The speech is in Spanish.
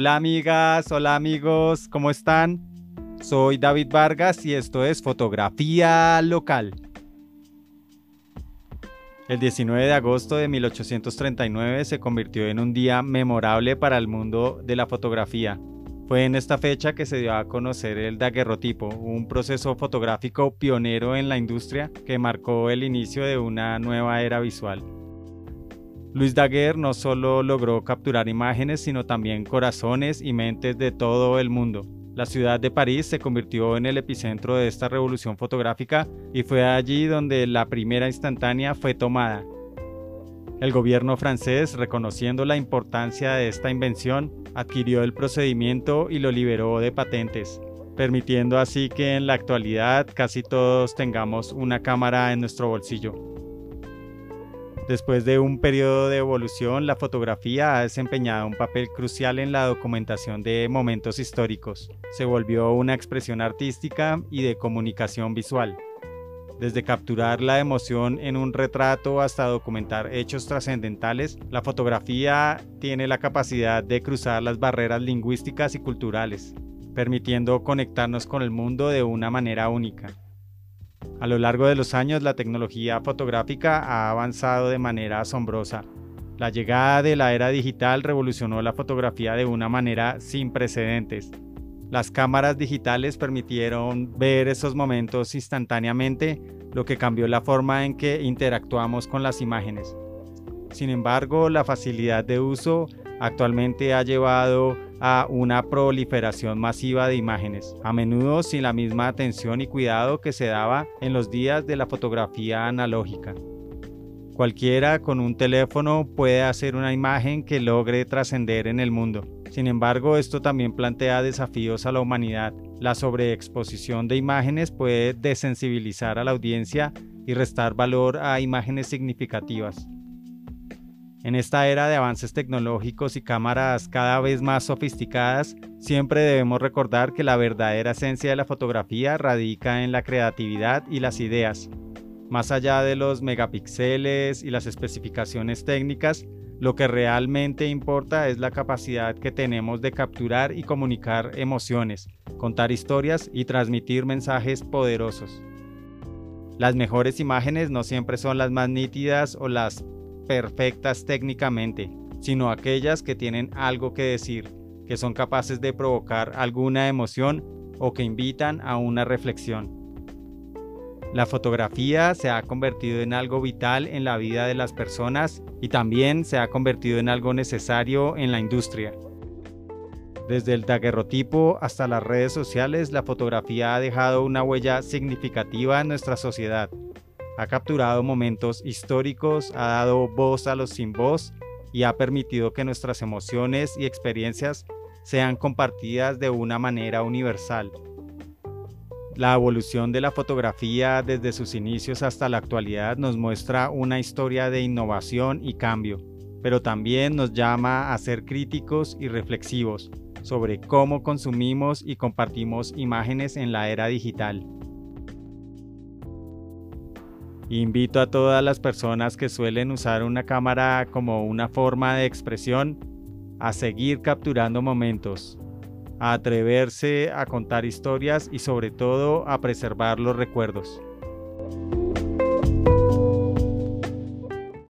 Hola amigas, hola amigos, ¿cómo están? Soy David Vargas y esto es Fotografía Local. El 19 de agosto de 1839 se convirtió en un día memorable para el mundo de la fotografía. Fue en esta fecha que se dio a conocer el daguerrotipo, un proceso fotográfico pionero en la industria que marcó el inicio de una nueva era visual. Luis Daguerre no solo logró capturar imágenes, sino también corazones y mentes de todo el mundo. La ciudad de París se convirtió en el epicentro de esta revolución fotográfica y fue allí donde la primera instantánea fue tomada. El gobierno francés, reconociendo la importancia de esta invención, adquirió el procedimiento y lo liberó de patentes, permitiendo así que en la actualidad casi todos tengamos una cámara en nuestro bolsillo. Después de un periodo de evolución, la fotografía ha desempeñado un papel crucial en la documentación de momentos históricos. Se volvió una expresión artística y de comunicación visual. Desde capturar la emoción en un retrato hasta documentar hechos trascendentales, la fotografía tiene la capacidad de cruzar las barreras lingüísticas y culturales, permitiendo conectarnos con el mundo de una manera única. A lo largo de los años la tecnología fotográfica ha avanzado de manera asombrosa. La llegada de la era digital revolucionó la fotografía de una manera sin precedentes. Las cámaras digitales permitieron ver esos momentos instantáneamente, lo que cambió la forma en que interactuamos con las imágenes. Sin embargo, la facilidad de uso actualmente ha llevado a una proliferación masiva de imágenes, a menudo sin la misma atención y cuidado que se daba en los días de la fotografía analógica. Cualquiera con un teléfono puede hacer una imagen que logre trascender en el mundo. Sin embargo, esto también plantea desafíos a la humanidad. La sobreexposición de imágenes puede desensibilizar a la audiencia y restar valor a imágenes significativas. En esta era de avances tecnológicos y cámaras cada vez más sofisticadas, siempre debemos recordar que la verdadera esencia de la fotografía radica en la creatividad y las ideas. Más allá de los megapíxeles y las especificaciones técnicas, lo que realmente importa es la capacidad que tenemos de capturar y comunicar emociones, contar historias y transmitir mensajes poderosos. Las mejores imágenes no siempre son las más nítidas o las perfectas técnicamente, sino aquellas que tienen algo que decir, que son capaces de provocar alguna emoción o que invitan a una reflexión. La fotografía se ha convertido en algo vital en la vida de las personas y también se ha convertido en algo necesario en la industria. Desde el daguerrotipo hasta las redes sociales, la fotografía ha dejado una huella significativa en nuestra sociedad ha capturado momentos históricos, ha dado voz a los sin voz y ha permitido que nuestras emociones y experiencias sean compartidas de una manera universal. La evolución de la fotografía desde sus inicios hasta la actualidad nos muestra una historia de innovación y cambio, pero también nos llama a ser críticos y reflexivos sobre cómo consumimos y compartimos imágenes en la era digital. Invito a todas las personas que suelen usar una cámara como una forma de expresión a seguir capturando momentos, a atreverse a contar historias y sobre todo a preservar los recuerdos.